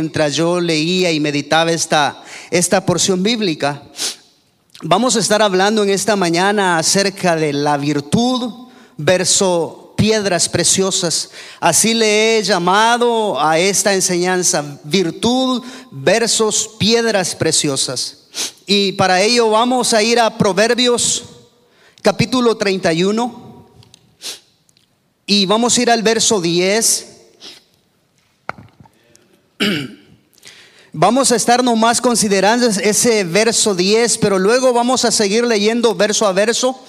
mientras yo leía y meditaba esta, esta porción bíblica. Vamos a estar hablando en esta mañana acerca de la virtud, verso piedras preciosas. Así le he llamado a esta enseñanza, virtud versus piedras preciosas. Y para ello vamos a ir a Proverbios capítulo 31 y vamos a ir al verso 10 Vamos a estar nomás considerando ese verso 10, pero luego vamos a seguir leyendo verso a verso,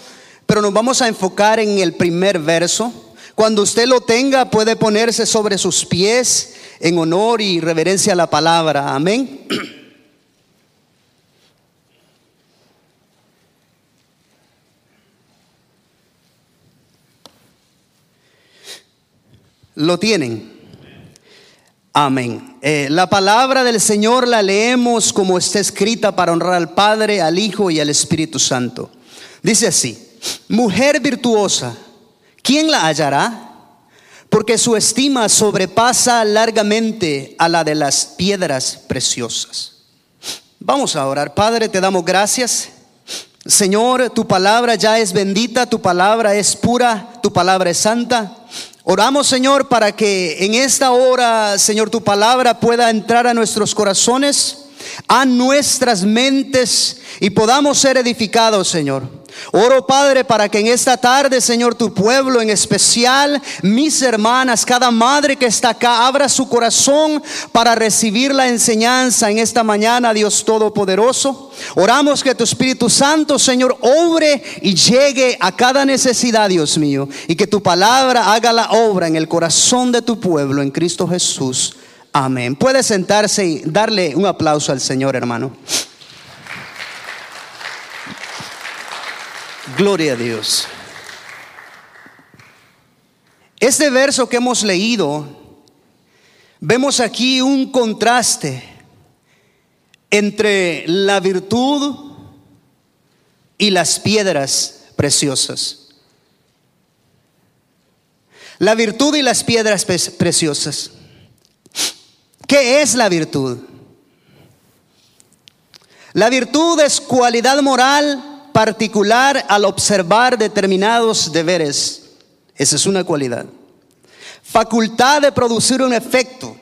pero nos vamos a enfocar en el primer verso. Cuando usted lo tenga, puede ponerse sobre sus pies en honor y reverencia a la palabra. Amén. Lo tienen. Amén. Eh, la palabra del Señor la leemos como está escrita para honrar al Padre, al Hijo y al Espíritu Santo. Dice así, mujer virtuosa, ¿quién la hallará? Porque su estima sobrepasa largamente a la de las piedras preciosas. Vamos a orar. Padre, te damos gracias. Señor, tu palabra ya es bendita, tu palabra es pura, tu palabra es santa. Oramos, Señor, para que en esta hora, Señor, tu palabra pueda entrar a nuestros corazones, a nuestras mentes y podamos ser edificados, Señor. Oro, Padre, para que en esta tarde, Señor, tu pueblo, en especial mis hermanas, cada madre que está acá, abra su corazón para recibir la enseñanza en esta mañana, Dios Todopoderoso. Oramos que tu Espíritu Santo, Señor, obre y llegue a cada necesidad, Dios mío, y que tu palabra haga la obra en el corazón de tu pueblo, en Cristo Jesús. Amén. Puede sentarse y darle un aplauso al Señor, hermano. Gloria a Dios. Este verso que hemos leído, vemos aquí un contraste entre la virtud y las piedras preciosas. La virtud y las piedras preciosas. ¿Qué es la virtud? La virtud es cualidad moral particular al observar determinados deberes. Esa es una cualidad. Facultad de producir un efecto,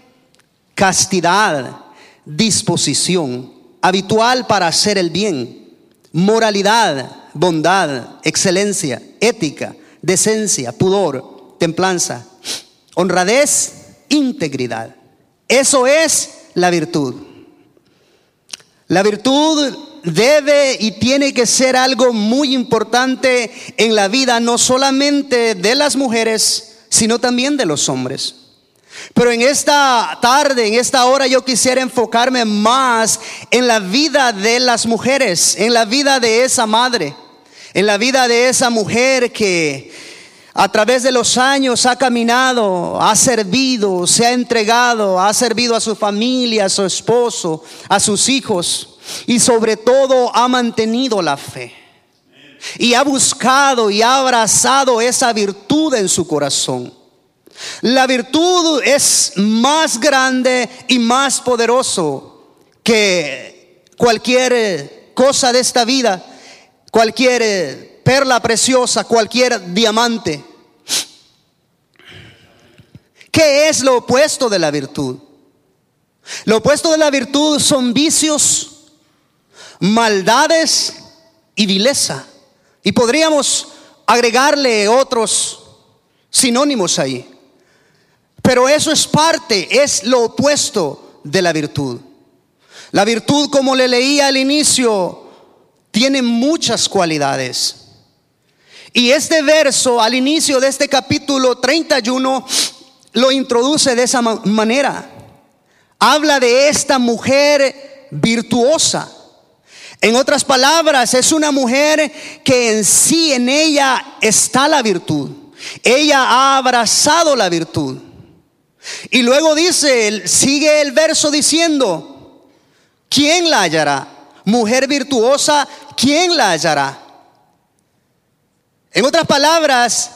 castidad, disposición, habitual para hacer el bien, moralidad, bondad, excelencia, ética, decencia, pudor, templanza, honradez, integridad. Eso es la virtud. La virtud debe y tiene que ser algo muy importante en la vida, no solamente de las mujeres, sino también de los hombres. Pero en esta tarde, en esta hora, yo quisiera enfocarme más en la vida de las mujeres, en la vida de esa madre, en la vida de esa mujer que a través de los años ha caminado, ha servido, se ha entregado, ha servido a su familia, a su esposo, a sus hijos y sobre todo ha mantenido la fe. Y ha buscado y ha abrazado esa virtud en su corazón. La virtud es más grande y más poderoso que cualquier cosa de esta vida, cualquier perla preciosa, cualquier diamante. ¿Qué es lo opuesto de la virtud? Lo opuesto de la virtud son vicios, maldades y vileza. Y podríamos agregarle otros sinónimos ahí. Pero eso es parte, es lo opuesto de la virtud. La virtud, como le leía al inicio, tiene muchas cualidades. Y este verso, al inicio de este capítulo 31, lo introduce de esa manera. Habla de esta mujer virtuosa. En otras palabras, es una mujer que en sí, en ella está la virtud. Ella ha abrazado la virtud. Y luego dice, sigue el verso diciendo, ¿quién la hallará? Mujer virtuosa, ¿quién la hallará? En otras palabras,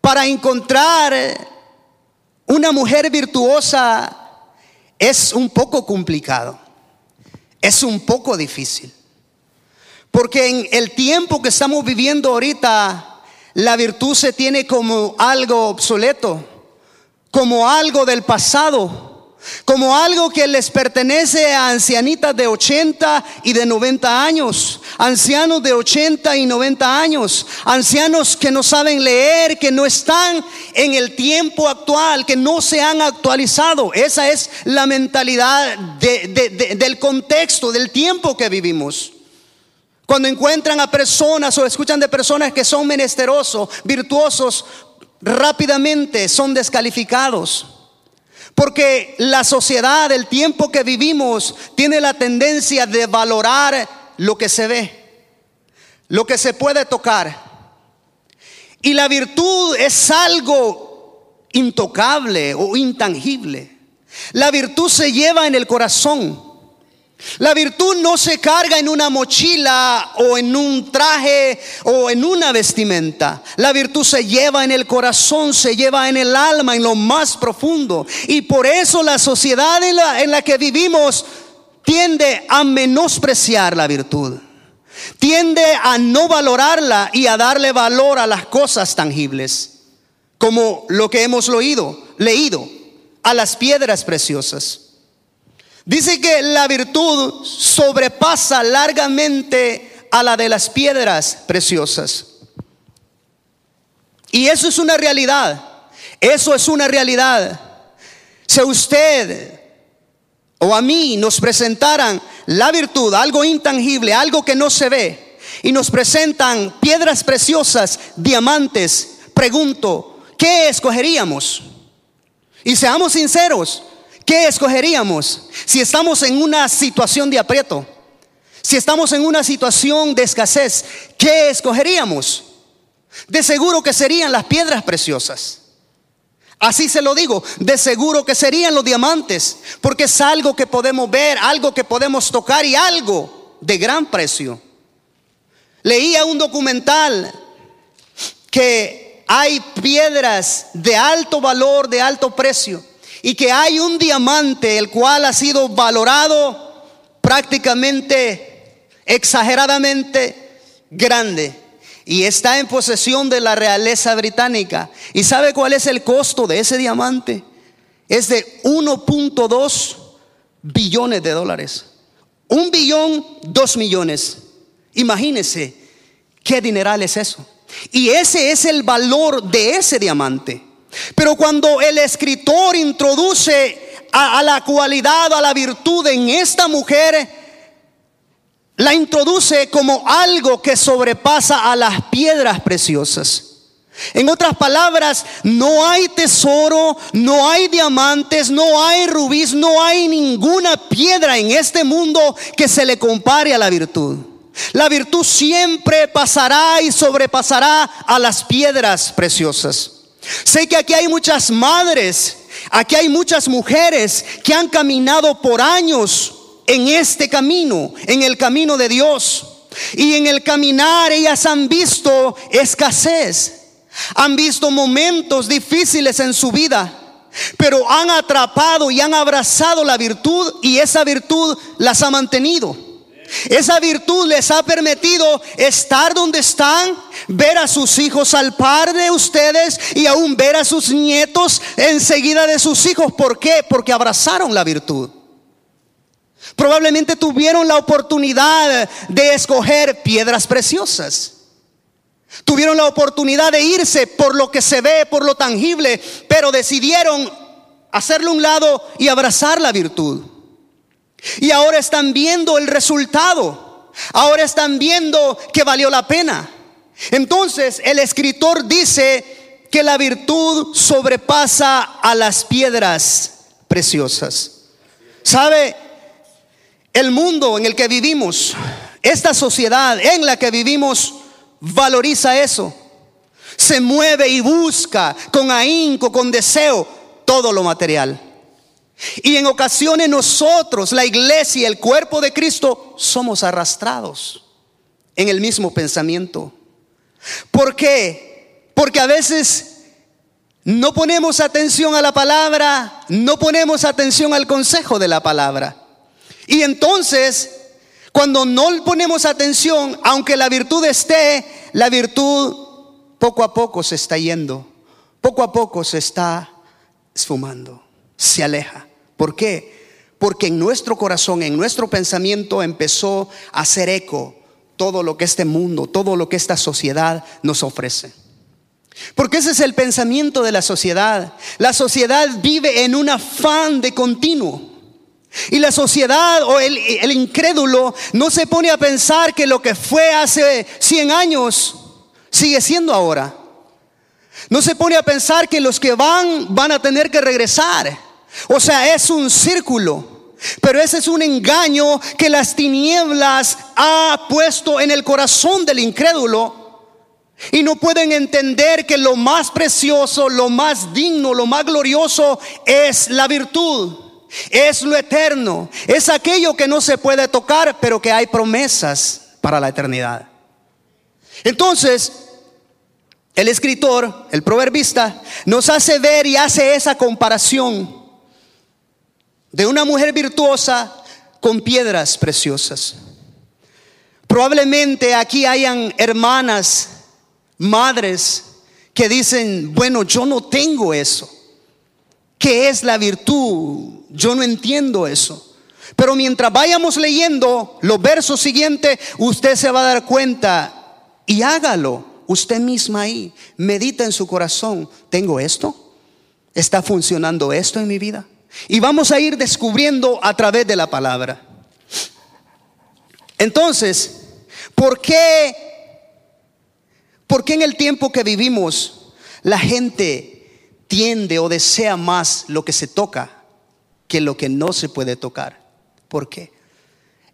para encontrar una mujer virtuosa es un poco complicado, es un poco difícil. Porque en el tiempo que estamos viviendo ahorita, la virtud se tiene como algo obsoleto, como algo del pasado como algo que les pertenece a ancianitas de 80 y de 90 años, ancianos de 80 y 90 años, ancianos que no saben leer, que no están en el tiempo actual, que no se han actualizado. Esa es la mentalidad del contexto, del tiempo que vivimos. Cuando encuentran a personas o escuchan de personas que son menesterosos, virtuosos, rápidamente son descalificados. Porque la sociedad, el tiempo que vivimos, tiene la tendencia de valorar lo que se ve, lo que se puede tocar. Y la virtud es algo intocable o intangible. La virtud se lleva en el corazón. La virtud no se carga en una mochila o en un traje o en una vestimenta. La virtud se lleva en el corazón, se lleva en el alma, en lo más profundo. Y por eso la sociedad en la, en la que vivimos tiende a menospreciar la virtud. Tiende a no valorarla y a darle valor a las cosas tangibles. Como lo que hemos leído, leído, a las piedras preciosas. Dice que la virtud sobrepasa largamente a la de las piedras preciosas. Y eso es una realidad. Eso es una realidad. Si usted o a mí nos presentaran la virtud, algo intangible, algo que no se ve, y nos presentan piedras preciosas, diamantes, pregunto, ¿qué escogeríamos? Y seamos sinceros, ¿Qué escogeríamos si estamos en una situación de aprieto? Si estamos en una situación de escasez, ¿qué escogeríamos? De seguro que serían las piedras preciosas. Así se lo digo, de seguro que serían los diamantes, porque es algo que podemos ver, algo que podemos tocar y algo de gran precio. Leía un documental que hay piedras de alto valor, de alto precio, y que hay un diamante el cual ha sido valorado prácticamente exageradamente grande y está en posesión de la realeza británica. ¿Y sabe cuál es el costo de ese diamante? Es de 1.2 billones de dólares. Un billón, dos millones. Imagínese qué dineral es eso. Y ese es el valor de ese diamante. Pero cuando el escritor introduce a, la cualidad, a la virtud en esta mujer, la introduce como algo que sobrepasa a las piedras preciosas. En otras palabras, no hay tesoro, no hay diamantes, no hay rubíes, no hay ninguna piedra en este mundo que se le compare a la virtud. La virtud siempre pasará y sobrepasará a las piedras preciosas. Sé que aquí hay muchas madres, aquí hay muchas mujeres que han caminado por años en este camino, en el camino de Dios. Y en el caminar ellas han visto escasez, han visto momentos difíciles en su vida, pero han atrapado y han abrazado la virtud y esa virtud las ha mantenido. Esa virtud les ha permitido estar donde están, ver a sus hijos al par de ustedes y aún ver a sus nietos enseguida de sus hijos. ¿Por qué? Porque abrazaron la virtud. Probablemente tuvieron la oportunidad de escoger piedras preciosas. Tuvieron la oportunidad de irse por lo que se ve, por lo tangible, pero decidieron hacerle un lado y abrazar la virtud. Y ahora están viendo el resultado. Ahora están viendo que valió la pena. Entonces el escritor dice que la virtud sobrepasa a las piedras preciosas. ¿Sabe? El mundo en el que vivimos, esta sociedad en la que vivimos, valoriza eso. Se mueve y busca con ahínco, con deseo, todo lo material. Y en ocasiones nosotros, la iglesia, el cuerpo de Cristo, somos arrastrados en el mismo pensamiento. ¿Por qué? Porque a veces no ponemos atención a la palabra, no ponemos atención al consejo de la palabra. Y entonces, cuando no ponemos atención, aunque la virtud esté, la virtud poco a poco se está yendo, poco a poco se está esfumando, se aleja. ¿Por qué? Porque en nuestro corazón, en nuestro pensamiento empezó a hacer eco todo lo que este mundo, todo lo que esta sociedad nos ofrece. Porque ese es el pensamiento de la sociedad. La sociedad vive en un afán de continuo. Y la sociedad o el, incrédulo no se pone a pensar que lo que fue hace 100 años sigue siendo ahora. No se pone a pensar que los que van van a tener que regresar. O sea, es un círculo. Pero ese es un engaño que las tinieblas ha puesto en el corazón del incrédulo y no pueden entender que lo más precioso, lo más digno, lo más glorioso es la virtud. Es lo eterno. Es aquello que no se puede tocar, pero que hay promesas para la eternidad. Entonces, el escritor, el proverbista, nos hace ver y hace esa comparación de una mujer virtuosa con piedras preciosas. Probablemente aquí hayan hermanas madres que dicen, bueno, yo no tengo eso. ¿Qué es la virtud? Yo no entiendo eso. Pero mientras vayamos leyendo los versos siguientes, usted se va a dar cuenta y hágalo usted misma ahí. Medita en su corazón, ¿tengo esto? ¿Está funcionando esto en mi vida? Y vamos a ir descubriendo a través de la palabra. Entonces, ¿por qué ¿Por qué en el tiempo que vivimos la gente tiende o desea más lo que se toca que lo que no se puede tocar? ¿Por qué?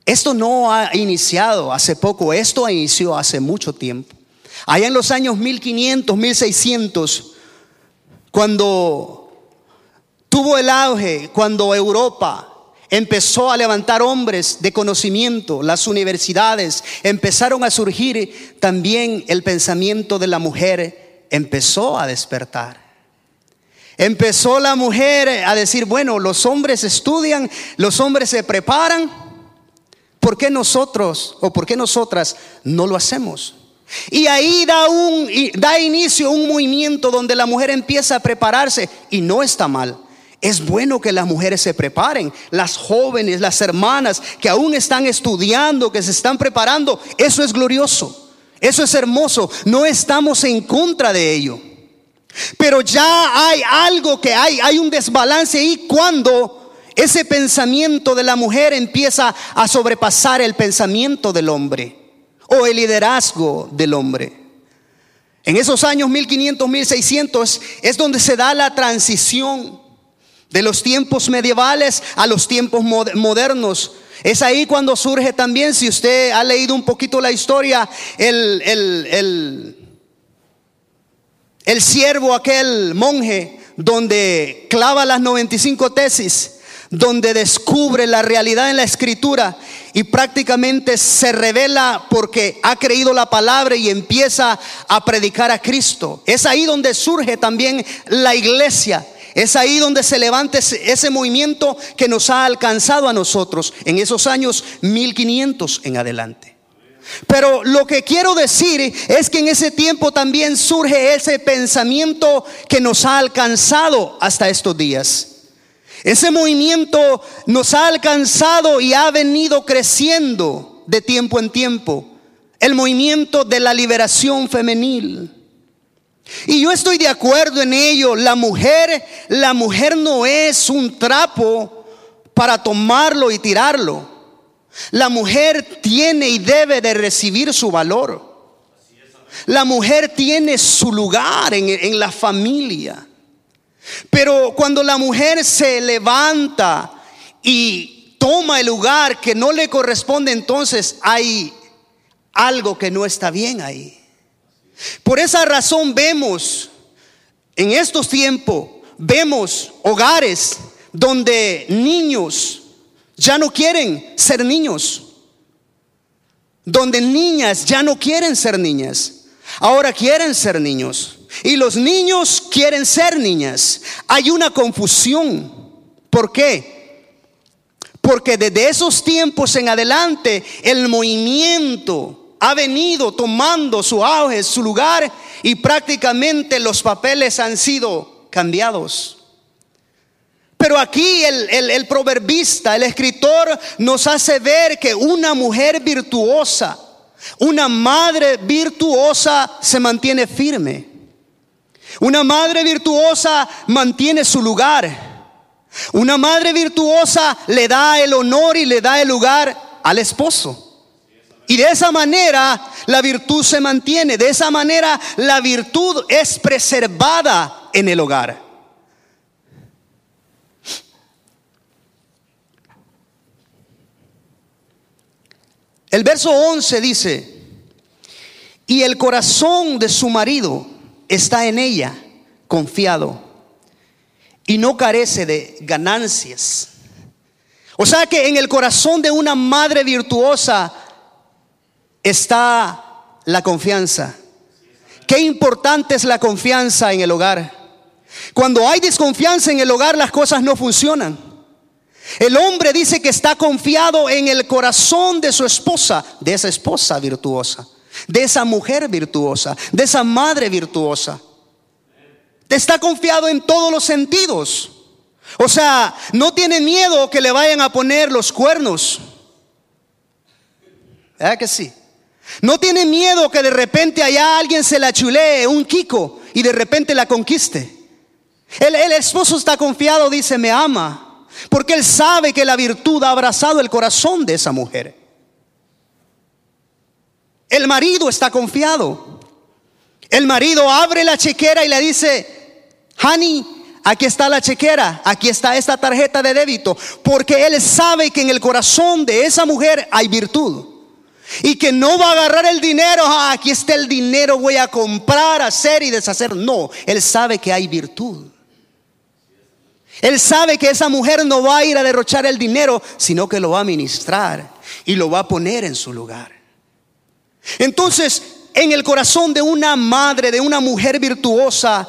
Esto no ha iniciado hace poco, esto inició hace mucho tiempo. Allá en los años 1500, 1600, cuando tuvo el auge, cuando Europa Empezó a levantar hombres de conocimiento, las universidades, empezaron a surgir también el pensamiento de la mujer, empezó a despertar. Empezó la mujer a decir, bueno, los hombres estudian, los hombres se preparan, ¿por qué nosotros o por qué nosotras no lo hacemos? Y ahí da, un, da inicio un movimiento donde la mujer empieza a prepararse y no está mal. Es bueno que las mujeres se preparen, las jóvenes, las hermanas que aún están estudiando, que se están preparando. Eso es glorioso, eso es hermoso. No estamos en contra de ello. Pero ya hay algo que hay, hay un desbalance ahí cuando ese pensamiento de la mujer empieza a sobrepasar el pensamiento del hombre o el liderazgo del hombre. En esos años 1500, 1600 es donde se da la transición de los tiempos medievales a los tiempos modernos. Es ahí cuando surge también, si usted ha leído un poquito la historia, el, el, el, siervo, aquel monje, donde clava las 95 tesis, donde descubre la realidad en la escritura y prácticamente se revela porque ha creído la palabra y empieza a predicar a Cristo. Es ahí donde surge también la iglesia. Es ahí donde se levanta ese, movimiento que nos ha alcanzado a nosotros en esos años 1500 en adelante. Pero lo que quiero decir es que en ese tiempo también surge ese pensamiento que nos ha alcanzado hasta estos días. Ese movimiento nos ha alcanzado y ha venido creciendo de tiempo en tiempo. El movimiento de la liberación femenil. Y yo estoy de acuerdo en ello. La mujer, la mujer no es un trapo para tomarlo y tirarlo. La mujer tiene y debe de recibir su valor. La mujer tiene su lugar en, en la familia. Pero cuando la mujer se levanta y toma el lugar que no le corresponde, entonces hay algo que no está bien ahí. Por esa razón vemos en estos tiempos, vemos hogares donde niños ya no quieren ser niños, donde niñas ya no quieren ser niñas, ahora quieren ser niños. Y los niños quieren ser niñas. Hay una confusión. ¿Por qué? Porque desde esos tiempos en adelante el movimiento ha venido tomando su auge, su lugar y prácticamente los papeles han sido cambiados. Pero aquí el, proverbista, el escritor, nos hace ver que una mujer virtuosa, una madre virtuosa se mantiene firme. Una madre virtuosa mantiene su lugar. Una madre virtuosa le da el honor y le da el lugar al esposo. Y de esa manera la virtud se mantiene. De esa manera la virtud es preservada en el hogar. El verso 11 dice, y el corazón de su marido está en ella, confiado, y no carece de ganancias. O sea que en el corazón de una madre virtuosa está la confianza. Qué importante es la confianza en el hogar. Cuando hay desconfianza en el hogar, las cosas no funcionan. El hombre dice que está confiado en el corazón de su esposa, de esa esposa virtuosa, de esa mujer virtuosa, de esa madre virtuosa. Está confiado en todos los sentidos. O sea, no tiene miedo que le vayan a poner los cuernos. ¿Verdad que sí? No tiene miedo que de repente allá alguien se la chulee, un Kiko, y de repente la conquiste. El, el esposo está confiado, dice, me ama. Porque él sabe que la virtud ha abrazado el corazón de esa mujer. El marido está confiado. El marido abre la chequera y le dice, honey, aquí está la chequera, aquí está esta tarjeta de débito. Porque él sabe que en el corazón de esa mujer hay virtud. Y que no va a agarrar el dinero, ah, aquí está el dinero, voy a comprar, hacer y deshacer. No, él sabe que hay virtud. Él sabe que esa mujer no va a ir a derrochar el dinero, sino que lo va a ministrar y lo va a poner en su lugar. Entonces, en el corazón de una madre, de una mujer virtuosa,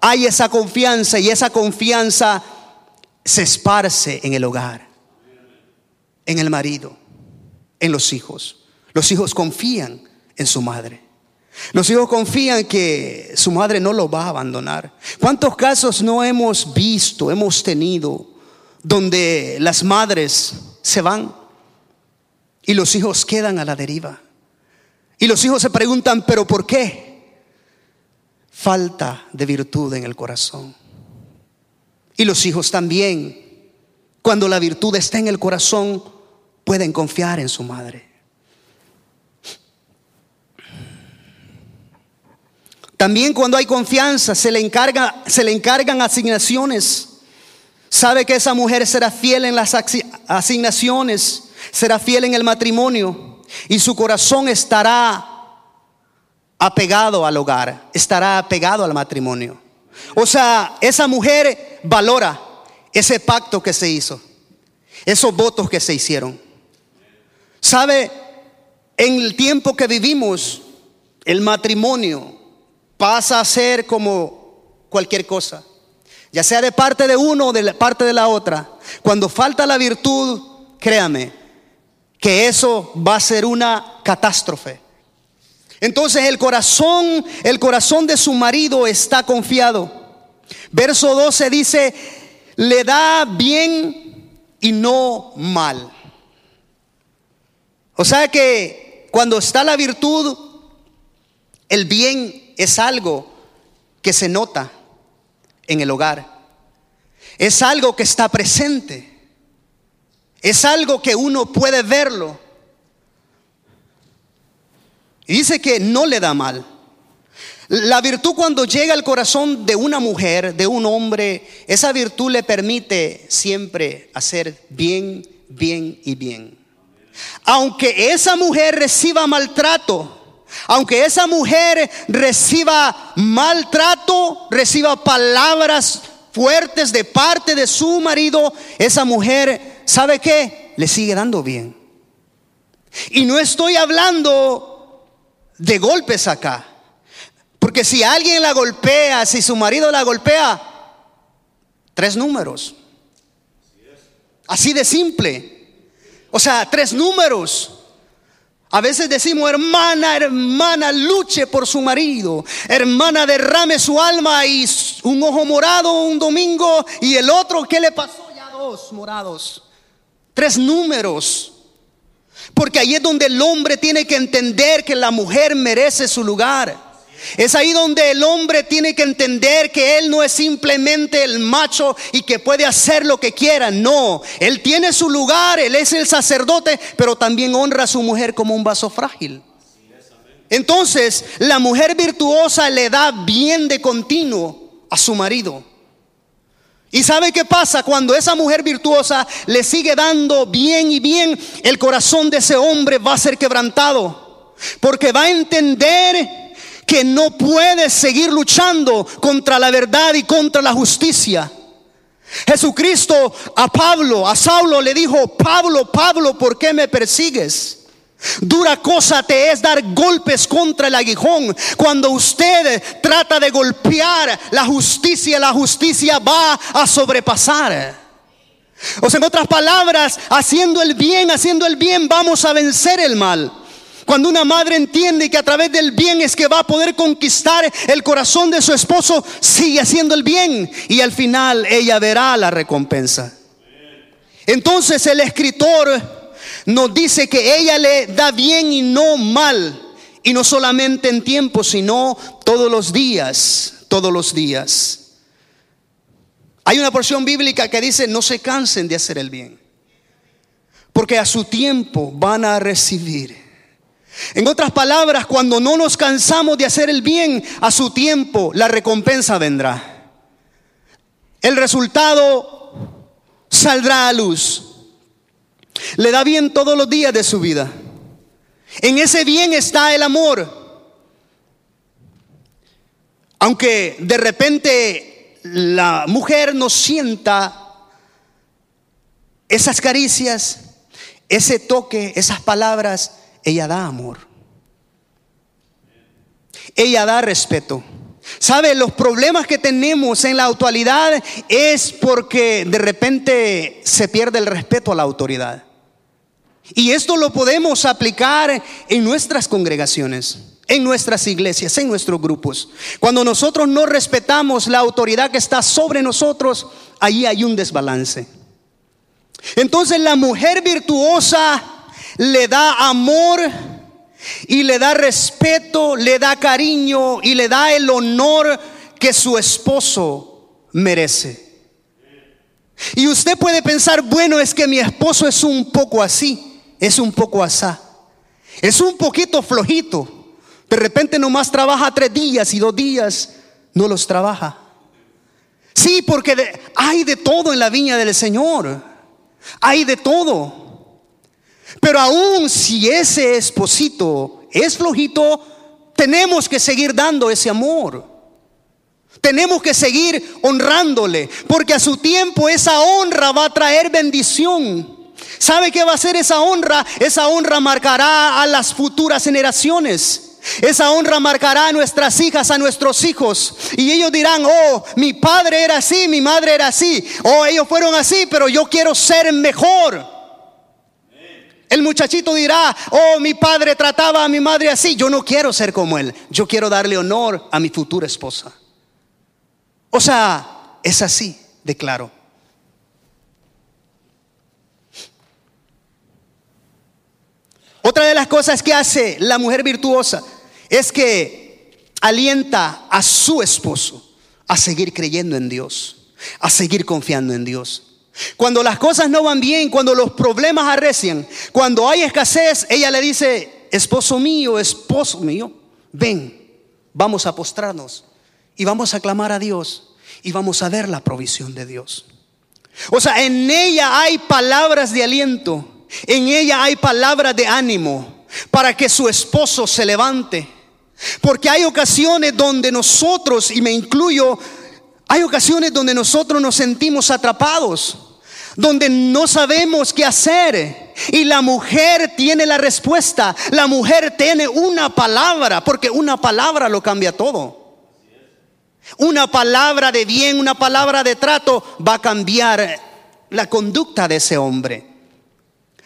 hay esa confianza y esa confianza se esparce en el hogar, en el marido, en los hijos. Los hijos confían en su madre. Los hijos confían que su madre no lo va a abandonar. ¿Cuántos casos no hemos visto, hemos tenido, donde las madres se van y los hijos quedan a la deriva? Y los hijos se preguntan, ¿pero por qué? Falta de virtud en el corazón. Y los hijos también, cuando la virtud está en el corazón, pueden confiar en su madre. También cuando hay confianza se le, encarga, se le encargan asignaciones. Sabe que esa mujer será fiel en las asignaciones, será fiel en el matrimonio y su corazón estará apegado al hogar, estará apegado al matrimonio. O sea, esa mujer valora ese pacto que se hizo, esos votos que se hicieron. ¿Sabe? En el tiempo que vivimos, el matrimonio pasa a ser como cualquier cosa, ya sea de parte de uno o de parte de la otra. Cuando falta la virtud, créame, que eso va a ser una catástrofe. Entonces el corazón, el corazón de su marido está confiado. Verso 12 dice, le da bien y no mal. O sea que cuando está la virtud, el bien es algo que se nota en el hogar. Es algo que está presente. Es algo que uno puede verlo. Y dice que no le da mal. La virtud cuando llega al corazón de una mujer, de un hombre, esa virtud le permite siempre hacer bien, bien y bien. Aunque esa mujer reciba maltrato, aunque esa mujer reciba maltrato, reciba palabras fuertes de parte de su marido, esa mujer, ¿sabe qué? Le sigue dando bien. Y no estoy hablando de golpes acá. Porque si alguien la golpea, si su marido la golpea, tres números. Así de simple. O sea, tres números. A veces decimos, hermana, hermana, luche por su marido. Hermana, derrame su alma y un ojo morado un domingo y el otro, ¿qué le pasó? Ya dos morados. Tres números. Porque ahí es donde el hombre tiene que entender que la mujer merece su lugar. Es ahí donde el hombre tiene que entender que él no es simplemente el macho y que puede hacer lo que quiera. No, él tiene su lugar, él es el sacerdote, pero también honra a su mujer como un vaso frágil. Entonces, la mujer virtuosa le da bien de continuo a su marido. ¿Y sabe qué pasa? Cuando esa mujer virtuosa le sigue dando bien y bien, el corazón de ese hombre va a ser quebrantado. Porque va a entender que no puede seguir luchando contra la verdad y contra la justicia. Jesucristo a Pablo, a Saulo le dijo, Pablo, Pablo, ¿por qué me persigues? Dura cosa te es dar golpes contra el aguijón. Cuando usted trata de golpear la justicia, la justicia va a sobrepasar. O sea, en otras palabras, haciendo el bien, haciendo el bien, vamos a vencer el mal. Cuando una madre entiende que a través del bien es que va a poder conquistar el corazón de su esposo, sigue haciendo el bien y al final ella verá la recompensa. Entonces el escritor nos dice que ella le da bien y no mal. Y no solamente en tiempo, sino todos los días, todos los días. Hay una porción bíblica que dice, no se cansen de hacer el bien, porque a su tiempo van a recibir en otras palabras, cuando no nos cansamos de hacer el bien, a su tiempo la recompensa vendrá. El resultado saldrá a luz. Le da bien todos los días de su vida. En ese bien está el amor. Aunque de repente la mujer no sienta esas caricias, ese toque, esas palabras, ella da amor. Ella da respeto. ¿Sabe? Los problemas que tenemos en la actualidad es porque de repente se pierde el respeto a la autoridad. Y esto lo podemos aplicar en nuestras congregaciones, en nuestras iglesias, en nuestros grupos. Cuando nosotros no respetamos la autoridad que está sobre nosotros, allí hay un desbalance. Entonces la mujer virtuosa le da amor y le da respeto, le da cariño y le da el honor que su esposo merece. Y usted puede pensar, bueno, es que mi esposo es un poco así, es un poco asá, es un poquito flojito. De repente nomás trabaja tres días y dos días no los trabaja. Sí, porque hay de todo en la viña del Señor. Hay de todo. Pero aún si ese esposito es flojito, tenemos que seguir dando ese amor. Tenemos que seguir honrándole, porque a su tiempo esa honra va a traer bendición. ¿Sabe qué va a ser esa honra? Esa honra marcará a las futuras generaciones. Esa honra marcará a nuestras hijas, a nuestros hijos. Y ellos dirán, oh, mi padre era así, mi madre era así. Oh, ellos fueron así, pero yo quiero ser mejor. El muchachito dirá, oh, mi padre trataba a mi madre así, yo no quiero ser como él, yo quiero darle honor a mi futura esposa. O sea, es así, declaro. Otra de las cosas que hace la mujer virtuosa es que alienta a su esposo a seguir creyendo en Dios, a seguir confiando en Dios. Cuando las cosas no van bien, cuando los problemas arrecian, cuando hay escasez, ella le dice, esposo mío, esposo mío, ven, vamos a postrarnos y vamos a clamar a Dios y vamos a ver la provisión de Dios. O sea, en ella hay palabras de aliento, en ella hay palabras de ánimo para que su esposo se levante. Porque hay ocasiones donde nosotros, y me incluyo, hay ocasiones donde nosotros nos sentimos atrapados donde no sabemos qué hacer. Y la mujer tiene la respuesta. La mujer tiene una palabra, porque una palabra lo cambia todo. Una palabra de bien, una palabra de trato va a cambiar la conducta de ese hombre.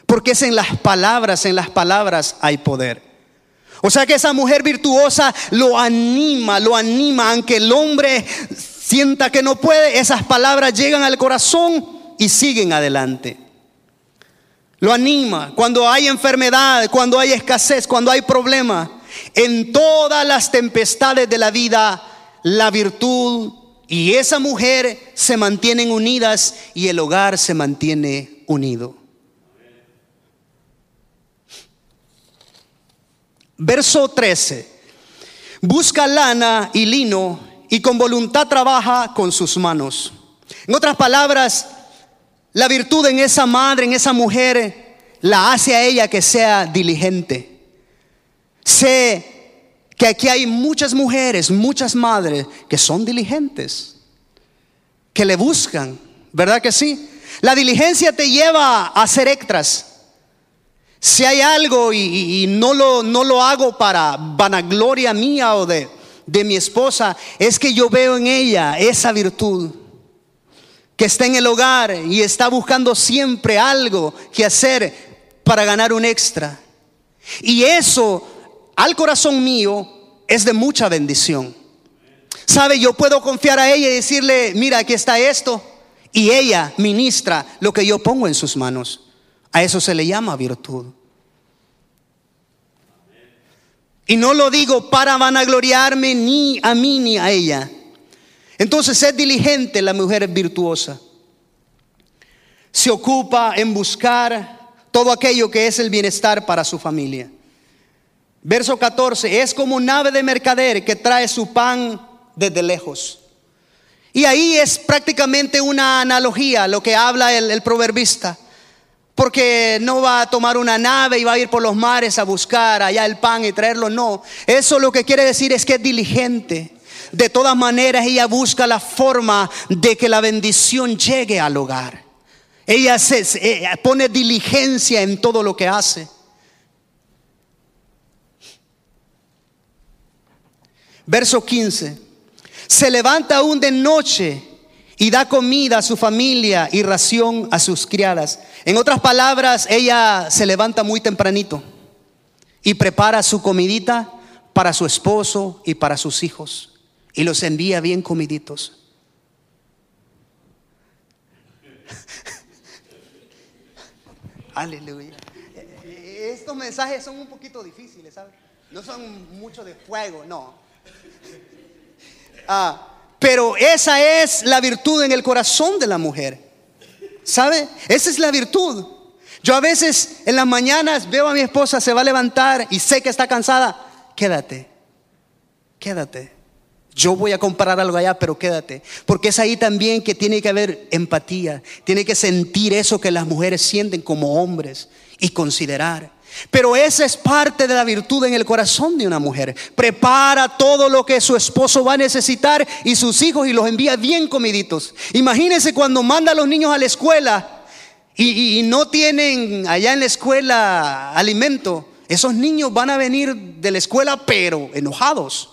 Porque es en las palabras, en las palabras hay poder. O sea que esa mujer virtuosa lo anima, lo anima, aunque el hombre sienta que no puede, esas palabras llegan al corazón y siguen adelante. Lo anima cuando hay enfermedad, cuando hay escasez, cuando hay problema. En todas las tempestades de la vida, la virtud y esa mujer se mantienen unidas y el hogar se mantiene unido. Verso 13. Busca lana y lino y con voluntad trabaja con sus manos. En otras palabras, la virtud en esa madre, en esa mujer, la hace a ella que sea diligente. Sé que aquí hay muchas mujeres, muchas madres que son diligentes, que le buscan, ¿verdad que sí? La diligencia te lleva a hacer extras. Si hay algo y, no, lo, no lo hago para vanagloria mía o de, de mi esposa, es que yo veo en ella esa virtud que está en el hogar y está buscando siempre algo que hacer para ganar un extra. Y eso al corazón mío es de mucha bendición. Sabe, yo puedo confiar a ella y decirle, mira, aquí está esto. Y ella ministra lo que yo pongo en sus manos. A eso se le llama virtud. Y no lo digo para vanagloriarme ni a mí ni a ella. Entonces es diligente la mujer virtuosa. Se ocupa en buscar todo aquello que es el bienestar para su familia. Verso 14, es como nave de mercader que trae su pan desde lejos. Y ahí es prácticamente una analogía lo que habla el, el proverbista. Porque no va a tomar una nave y va a ir por los mares a buscar allá el pan y traerlo, no. Eso lo que quiere decir es que es diligente. De todas maneras, ella busca la forma de que la bendición llegue al hogar. Ella se, eh, pone diligencia en todo lo que hace. Verso 15. Se levanta aún de noche y da comida a su familia y ración a sus criadas. En otras palabras, ella se levanta muy tempranito y prepara su comidita para su esposo y para sus hijos y los envía bien comiditos. Aleluya. Estos mensajes son un poquito difíciles, ¿sabes? No son mucho de fuego, no. Ah, pero esa es la virtud en el corazón de la mujer. ¿Sabe? Esa es la virtud. Yo a veces en las mañanas veo a mi esposa, se va a levantar y sé que está cansada. Quédate, quédate. Yo voy a comprar algo allá, pero quédate. Porque es ahí también que tiene que haber empatía. Tiene que sentir eso que las mujeres sienten como hombres y considerar. Pero esa es parte de la virtud en el corazón de una mujer. Prepara todo lo que su esposo va a necesitar y sus hijos y los envía bien comiditos. Imagínense cuando manda a los niños a la escuela y, y no tienen allá en la escuela alimento. Esos niños van a venir de la escuela pero enojados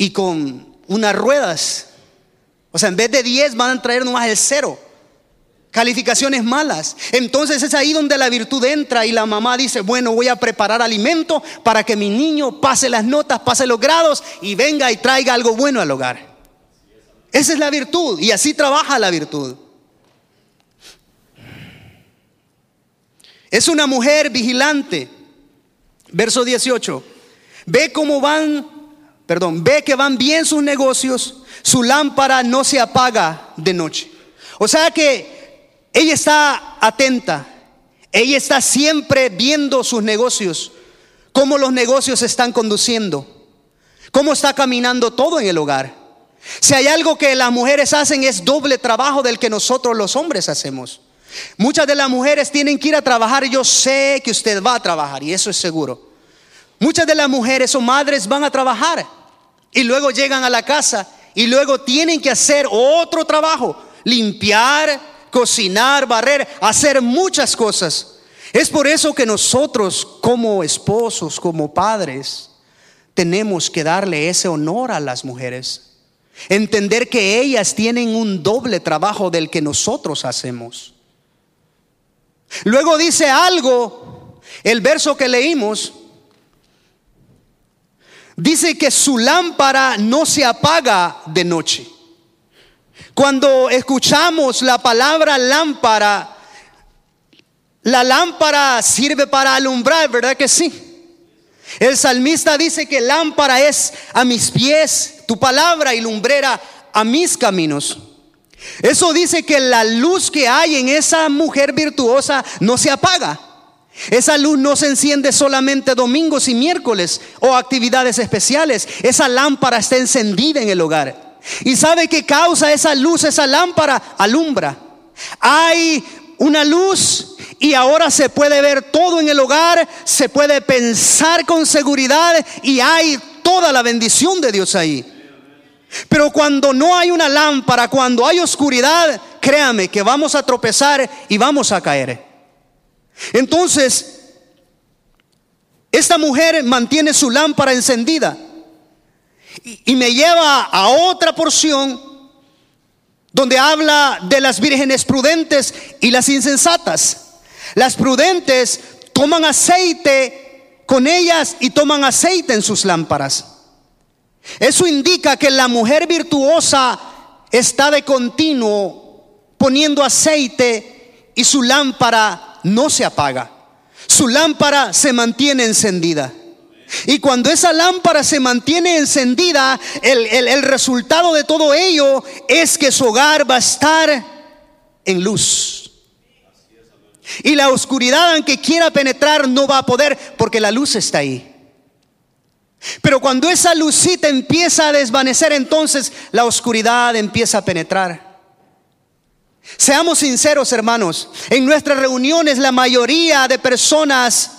y con unas ruedas. O sea, en vez de 10 van a traer nomás el cero. Calificaciones malas. Entonces es ahí donde la virtud entra y la mamá dice, bueno, voy a preparar alimento para que mi niño pase las notas, pase los grados y venga y traiga algo bueno al hogar. Esa es la virtud y así trabaja la virtud. Es una mujer vigilante. Verso 18. Ve cómo van perdón, ve que van bien sus negocios, su lámpara no se apaga de noche. O sea que ella está atenta, ella está siempre viendo sus negocios, cómo los negocios se están conduciendo, cómo está caminando todo en el hogar. Si hay algo que las mujeres hacen es doble trabajo del que nosotros los hombres hacemos. Muchas de las mujeres tienen que ir a trabajar yo sé que usted va a trabajar y eso es seguro. Muchas de las mujeres o madres van a trabajar y luego llegan a la casa y luego tienen que hacer otro trabajo, limpiar, cocinar, barrer, hacer muchas cosas. Es por eso que nosotros como esposos, como padres, tenemos que darle ese honor a las mujeres. Entender que ellas tienen un doble trabajo del que nosotros hacemos. Luego dice algo, el verso que leímos, dice que su lámpara no se apaga de noche. Cuando escuchamos la palabra lámpara, la lámpara sirve para alumbrar, ¿verdad que sí? El salmista dice que lámpara es a mis pies tu palabra y lumbrera a mis caminos. Eso dice que la luz que hay en esa mujer virtuosa no se apaga. Esa luz no se enciende solamente domingos y miércoles o actividades especiales. Esa lámpara está encendida en el hogar. ¿Y sabe qué causa esa luz, esa lámpara? Alumbra. Hay una luz y ahora se puede ver todo en el hogar, se puede pensar con seguridad y hay toda la bendición de Dios ahí. Pero cuando no hay una lámpara, cuando hay oscuridad, créame que vamos a tropezar y vamos a caer. Entonces, esta mujer mantiene su lámpara encendida y, me lleva a otra porción donde habla de las vírgenes prudentes y las insensatas. Las prudentes toman aceite con ellas y toman aceite en sus lámparas. Eso indica que la mujer virtuosa está de continuo poniendo aceite y su lámpara no se apaga. Su lámpara se mantiene encendida. Y cuando esa lámpara se mantiene encendida, el, resultado de todo ello es que su hogar va a estar en luz. Y la oscuridad, aunque quiera penetrar, no va a poder porque la luz está ahí. Pero cuando esa lucita empieza a desvanecer, entonces la oscuridad empieza a penetrar. Seamos sinceros, hermanos, en nuestras reuniones la mayoría de personas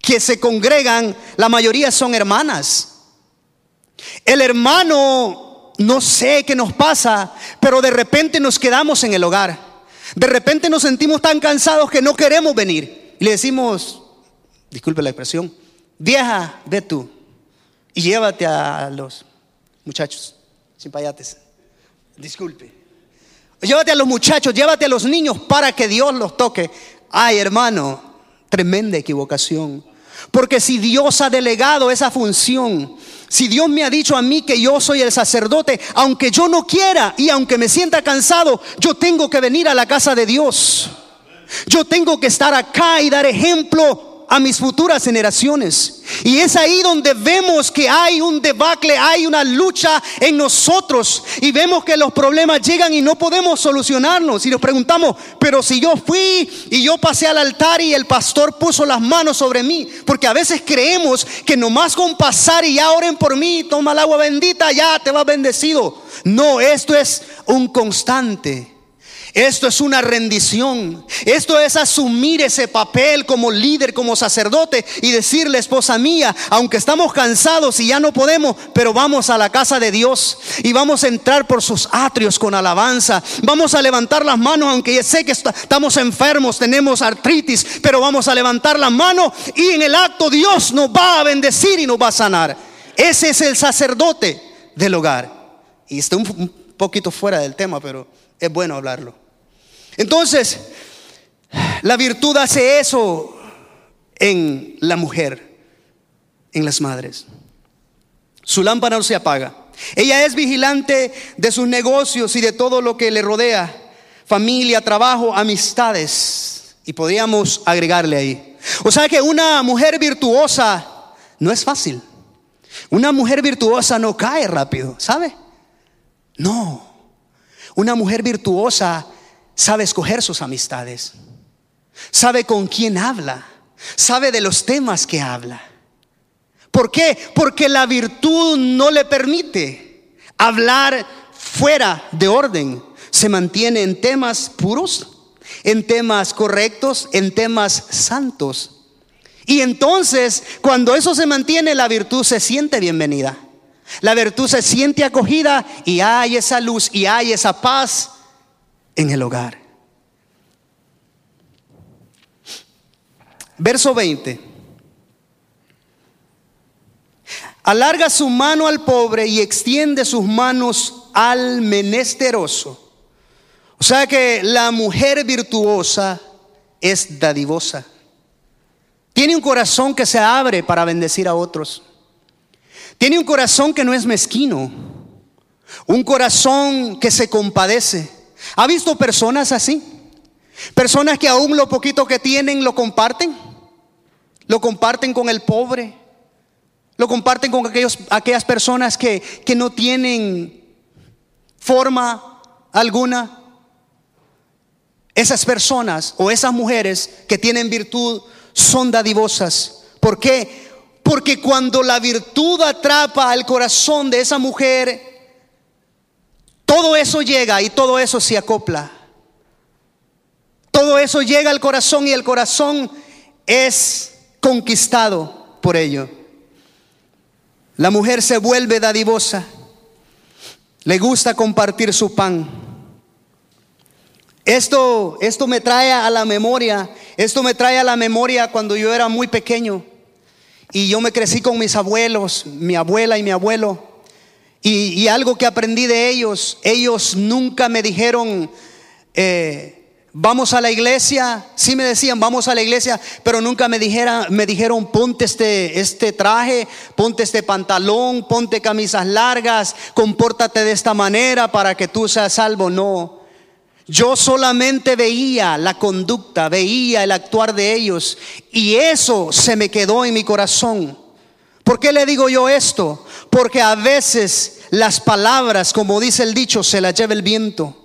que se congregan, la mayoría son hermanas. El hermano, no sé qué nos pasa, pero de repente nos quedamos en el hogar. De repente nos sentimos tan cansados que no queremos venir. Y le decimos, disculpe la expresión, vieja, ve tú y llévate a los muchachos, sin payates. Disculpe. Llévate a los muchachos, llévate a los niños para que Dios los toque. Ay, hermano, tremenda equivocación. Porque si Dios ha delegado esa función, si Dios me ha dicho a mí que yo soy el sacerdote, aunque yo no quiera y aunque me sienta cansado, yo tengo que venir a la casa de Dios. Yo tengo que estar acá y dar ejemplo a mis futuras generaciones. Y es ahí donde vemos que hay un debacle, hay una lucha en nosotros y vemos que los problemas llegan y no podemos solucionarlos. Y nos preguntamos, pero si yo fui y yo pasé al altar y el pastor puso las manos sobre mí, porque a veces creemos que nomás con pasar y ya oren por mí, toma el agua bendita, ya te va bendecido. No, esto es un constante. Esto es una rendición. Esto es asumir ese papel como líder, como sacerdote y decirle, esposa mía, aunque estamos cansados y ya no podemos, pero vamos a la casa de Dios y vamos a entrar por sus atrios con alabanza. Vamos a levantar las manos, aunque sé que estamos enfermos, tenemos artritis, pero vamos a levantar las manos y en el acto Dios nos va a bendecir y nos va a sanar. Ese es el sacerdote del hogar. Y está un poquito fuera del tema, pero es bueno hablarlo. Entonces, la virtud hace eso en la mujer, en las madres. Su lámpara no se apaga. Ella es vigilante de sus negocios y de todo lo que le rodea, familia, trabajo, amistades. Y podríamos agregarle ahí. O sea que una mujer virtuosa no es fácil. Una mujer virtuosa no cae rápido, ¿sabe? No. Una mujer virtuosa sabe escoger sus amistades, sabe con quién habla, sabe de los temas que habla. ¿Por qué? Porque la virtud no le permite hablar fuera de orden. Se mantiene en temas puros, en temas correctos, en temas santos. Y entonces, cuando eso se mantiene, la virtud se siente bienvenida. La virtud se siente acogida y hay esa luz y hay esa paz en el hogar. Verso 20. Alarga su mano al pobre y extiende sus manos al menesteroso. O sea que la mujer virtuosa es dadivosa. Tiene un corazón que se abre para bendecir a otros. Tiene un corazón que no es mezquino. Un corazón que se compadece. ¿Ha visto personas así? Personas que aún lo poquito que tienen lo comparten. Lo comparten con el pobre. Lo comparten con aquellos, aquellas personas que, que no tienen forma alguna. Esas personas o esas mujeres que tienen virtud son dadivosas. ¿Por qué? Porque cuando la virtud atrapa al corazón de esa mujer, todo eso llega y todo eso se acopla. Todo eso llega al corazón y el corazón es conquistado por ello. La mujer se vuelve dadivosa, le gusta compartir su pan. Esto, esto me trae a la memoria, esto me trae a la memoria cuando yo era muy pequeño y yo me crecí con mis abuelos, mi abuela y mi abuelo. Y, algo que aprendí de ellos, ellos nunca me dijeron, eh, Vamos a la iglesia, sí me decían, vamos a la iglesia, pero nunca me, dijera, me dijeron, ponte este, este traje, ponte este pantalón, ponte camisas largas, compórtate de esta manera para que tú seas salvo. No, yo solamente veía la conducta, veía el actuar de ellos y eso se me quedó en mi corazón. ¿Por qué le digo yo esto? Porque a veces las palabras, como dice el dicho, se las lleva el viento.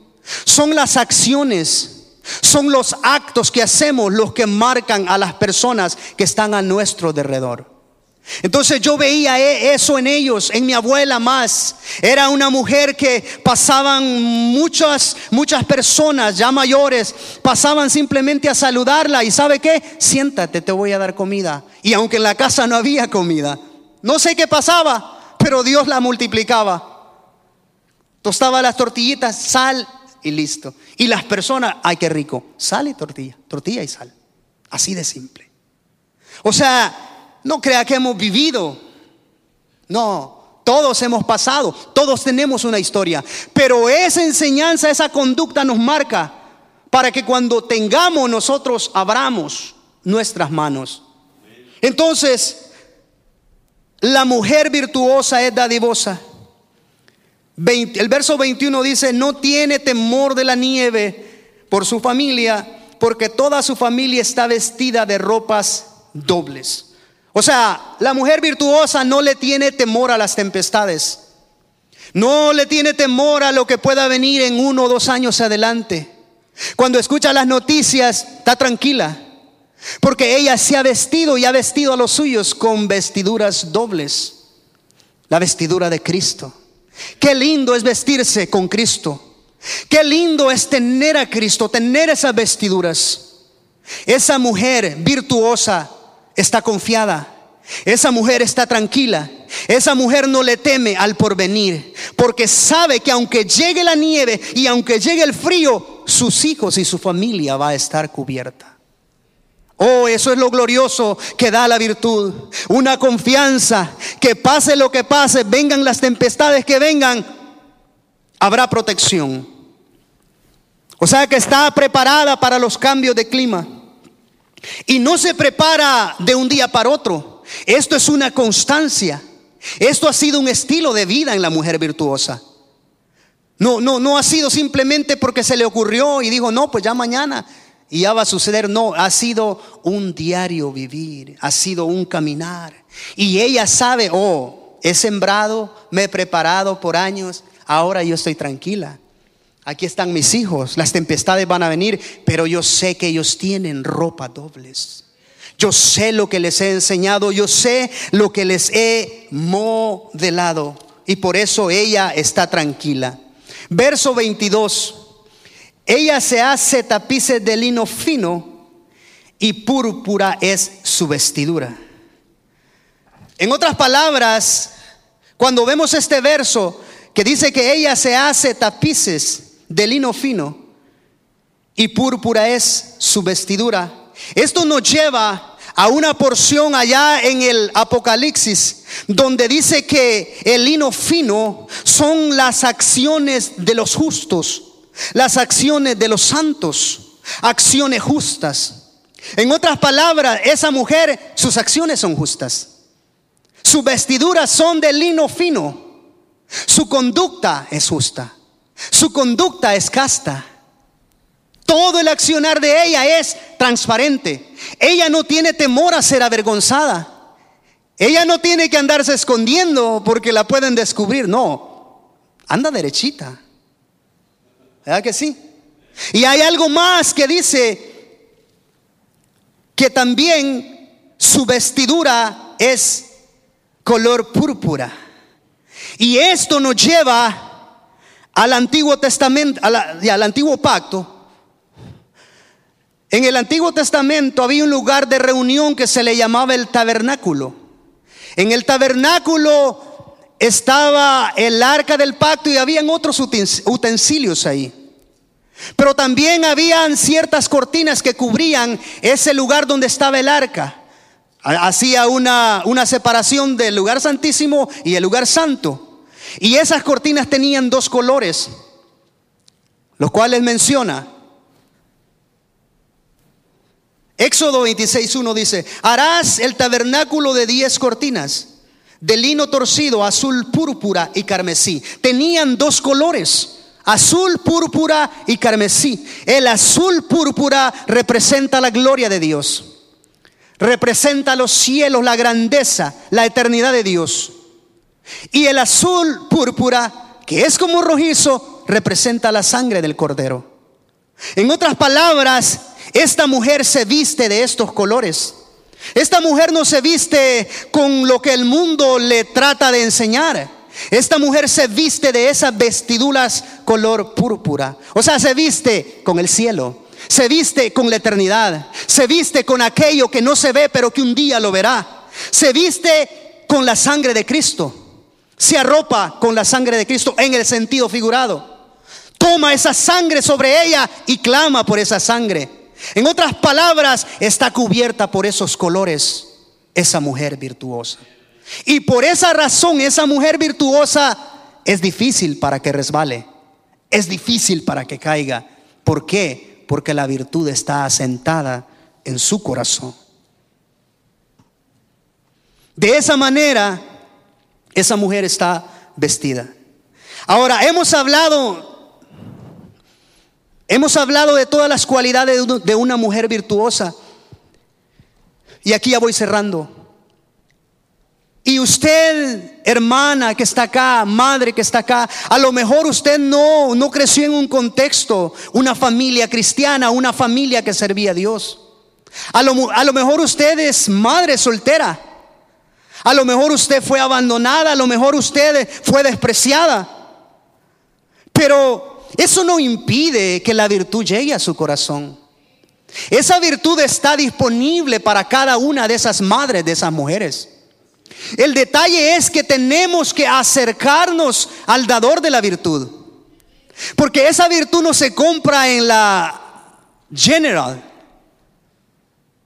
Son las acciones son los actos que hacemos los que marcan a las personas que están a nuestro derredor. Entonces yo veía e, eso en ellos, en mi abuela más. Era una mujer que pasaban muchas, muchas personas ya mayores, pasaban simplemente a saludarla y sabe qué, siéntate, te voy a dar comida. Y aunque en la casa no había comida, no sé qué pasaba, pero Dios la multiplicaba. Tostaba las tortillitas, sal y listo. Y las personas, ay, qué rico, sal y tortilla, tortilla y sal. Así de simple. O sea, no crea que hemos vivido. No, todos hemos pasado, todos tenemos una historia. Pero esa enseñanza, esa conducta nos marca para que cuando tengamos nosotros abramos nuestras manos. Entonces, la mujer virtuosa es dadivosa el verso 21 dice, no tiene temor de la nieve por su familia, porque toda su familia está vestida de ropas dobles. O sea, la mujer virtuosa no le tiene temor a las tempestades. No le tiene temor a lo que pueda venir en uno o dos años adelante. Cuando escucha las noticias, está tranquila. Porque ella se ha vestido y ha vestido a los suyos con vestiduras dobles. La vestidura de Cristo. Qué lindo es vestirse con Cristo. Qué lindo es tener a Cristo, tener esas vestiduras. Esa mujer virtuosa está confiada. Esa mujer está tranquila. Esa mujer no le teme al porvenir, porque sabe que aunque llegue la nieve y aunque llegue el frío, sus hijos y su familia va a estar cubierta. Oh, eso es lo glorioso que da la virtud. Una confianza que pase lo que pase, vengan las tempestades que vengan, habrá protección. O sea que está preparada para los cambios de clima. Y no se prepara de un día para otro. Esto es una constancia. Esto ha sido un estilo de vida en la mujer virtuosa. No, no, no ha sido simplemente porque se le ocurrió y dijo, no, pues ya mañana y ya va a suceder. No, ha sido un diario vivir, ha sido un caminar. Y ella sabe, oh, he sembrado, me he preparado por años, ahora yo estoy tranquila. Aquí están mis hijos, las tempestades van a venir, pero yo sé que ellos tienen ropa dobles. Yo sé lo que les he enseñado, yo sé lo que les he modelado. Y por eso ella está tranquila. Verso 22. Ella se hace tapices de lino fino y púrpura es su vestidura. En otras palabras, cuando vemos este verso que dice que ella se hace tapices de lino fino y púrpura es su vestidura, esto nos lleva a una porción allá en el Apocalipsis, donde dice que el lino fino son las acciones de los justos, las acciones de los santos, acciones justas. En otras palabras, esa mujer, sus acciones son justas. Sus vestiduras son de lino fino. Su conducta es justa. Su conducta es casta. Todo el accionar de ella es transparente. Ella no tiene temor a ser avergonzada. Ella no tiene que andarse escondiendo porque la pueden descubrir. No, anda derechita. ¿Verdad que sí? Y hay algo más que dice que también su vestidura es color púrpura. Y esto nos lleva al Antiguo Testamento, al Antiguo Pacto. En el Antiguo Testamento había un lugar de reunión que se le llamaba el tabernáculo. En el tabernáculo estaba el arca del pacto y habían otros utensilios ahí. Pero también habían ciertas cortinas que cubrían ese lugar donde estaba el arca. Hacía una, una separación del lugar santísimo y el lugar santo. Y esas cortinas tenían dos colores, los cuales menciona. Éxodo 26.1 dice, harás el tabernáculo de diez cortinas, de lino torcido, azul, púrpura y carmesí. Tenían dos colores azul, púrpura y carmesí. El azul púrpura representa la gloria de Dios. Representa los cielos, la grandeza, la eternidad de Dios. Y el azul púrpura, que es como rojizo, representa la sangre del cordero. En otras palabras, esta mujer se viste de estos colores. Esta mujer no se viste con lo que el mundo le trata de enseñar. Esta mujer se viste de esas vestiduras color púrpura. O sea, se viste con el cielo. Se viste con la eternidad. Se viste con aquello que no se ve, pero que un día lo verá. Se viste con la sangre de Cristo. Se arropa con la sangre de Cristo en el sentido figurado. Toma esa sangre sobre ella y clama por esa sangre. En otras palabras, está cubierta por esos colores esa mujer virtuosa. Y por esa razón esa mujer virtuosa es difícil para que resbale, es difícil para que caiga. ¿Por qué? Porque la virtud está asentada en su corazón. De esa manera, esa mujer está vestida. Ahora, hemos hablado, hemos hablado de todas las cualidades de una mujer virtuosa. Y aquí ya voy cerrando. Y usted, hermana que está acá, madre que está acá, a lo mejor usted no, no creció en un contexto, una familia cristiana, una familia que servía a Dios. A lo, a lo mejor usted es madre soltera. A lo mejor usted fue abandonada, a lo mejor usted fue despreciada. Pero eso no impide que la virtud llegue a su corazón. Esa virtud está disponible para cada una de esas madres, de esas mujeres. El detalle es que tenemos que acercarnos al dador de la virtud. Porque esa virtud no se compra en la General.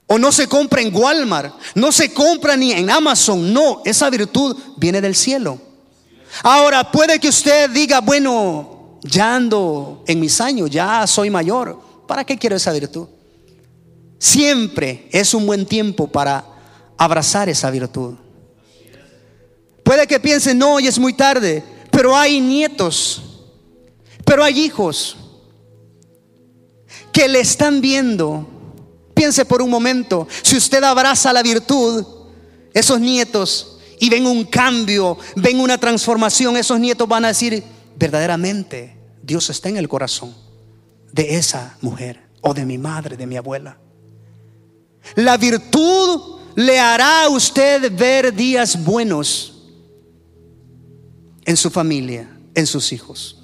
O no se compra en Walmart. No se compra ni en Amazon. No, esa virtud viene del cielo. Ahora, puede que usted diga, bueno, ya ando en mis años, ya soy mayor. ¿Para qué quiero esa virtud? Siempre es un buen tiempo para abrazar esa virtud. Puede que piense, no, y es muy tarde, pero hay nietos, pero hay hijos que le están viendo. Piense por un momento, si usted abraza la virtud, esos nietos, y ven un cambio, ven una transformación, esos nietos van a decir, verdaderamente, Dios está en el corazón de esa mujer o de mi madre, de mi abuela. La virtud le hará a usted ver días buenos en su familia, en sus hijos.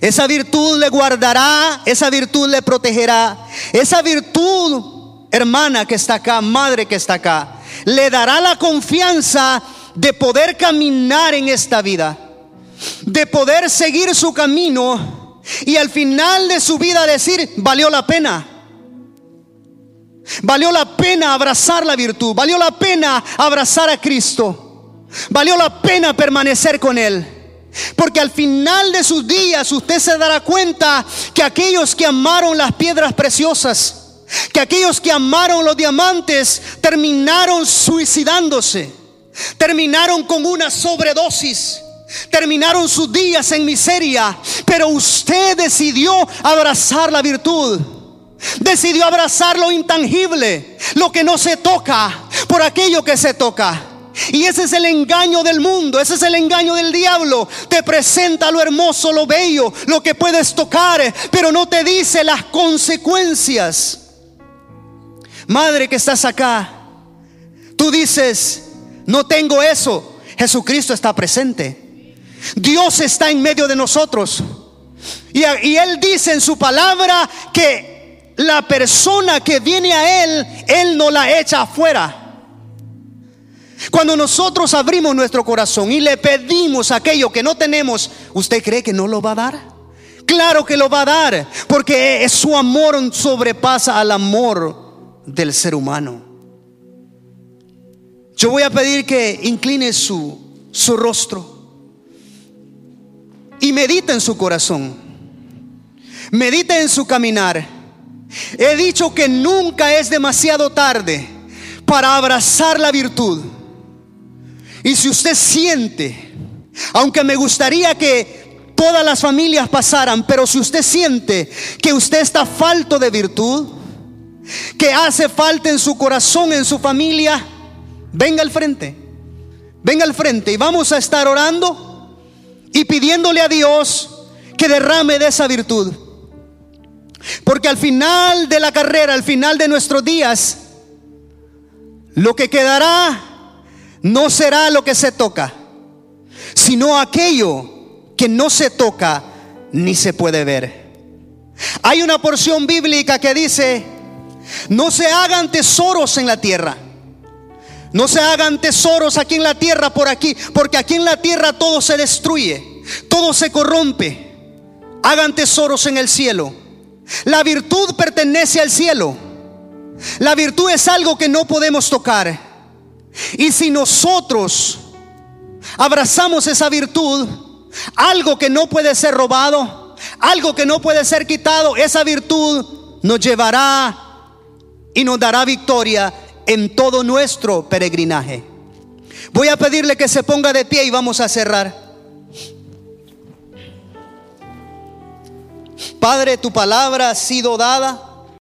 Esa virtud le guardará, esa virtud le protegerá. Esa virtud, hermana que está acá, madre que está acá, le dará la confianza de poder caminar en esta vida, de poder seguir su camino y al final de su vida decir, valió la pena. Valió la pena abrazar la virtud, valió la pena abrazar a Cristo, valió la pena permanecer con Él. Porque al final de sus días usted se dará cuenta que aquellos que amaron las piedras preciosas, que aquellos que amaron los diamantes terminaron suicidándose, terminaron con una sobredosis, terminaron sus días en miseria, pero usted decidió abrazar la virtud. Decidió abrazar lo intangible, lo que no se toca, por aquello que se toca. Y ese es el engaño del mundo, ese es el engaño del diablo. Te presenta lo hermoso, lo bello, lo que puedes tocar, pero no te dice las consecuencias. Madre que estás acá, tú dices, no tengo eso. Jesucristo está presente. Dios está en medio de nosotros. Y, Él dice en su palabra que la persona que viene a Él, Él no la echa afuera. Cuando nosotros abrimos nuestro corazón y le pedimos aquello que no tenemos, ¿usted cree que no lo va a dar? Claro que lo va a dar, porque su amor sobrepasa al amor del ser humano. Yo voy a pedir que incline su, su rostro y medite en su corazón. Medite en su caminar. He dicho que nunca es demasiado tarde para abrazar la virtud. Y si usted siente, aunque me gustaría que todas las familias pasaran, pero si usted siente que usted está falto de virtud, que hace falta en su corazón, en su familia, venga al frente. Venga al frente y vamos a estar orando y pidiéndole a Dios que derrame de esa virtud. Porque al final de la carrera, al final de nuestros días, lo que quedará no será lo que se toca, sino aquello que no se toca ni se puede ver. Hay una porción bíblica que dice, no se hagan tesoros en la tierra. No se hagan tesoros aquí en la tierra por aquí, porque aquí en la tierra todo se destruye, todo se corrompe. Hagan tesoros en el cielo. La virtud pertenece al cielo. La virtud es algo que no podemos tocar. Y si nosotros abrazamos esa virtud, algo que no puede ser robado, algo que no puede ser quitado, esa virtud nos llevará y nos dará victoria en todo nuestro peregrinaje. Voy a pedirle que se ponga de pie y vamos a cerrar. Padre, tu palabra ha sido dada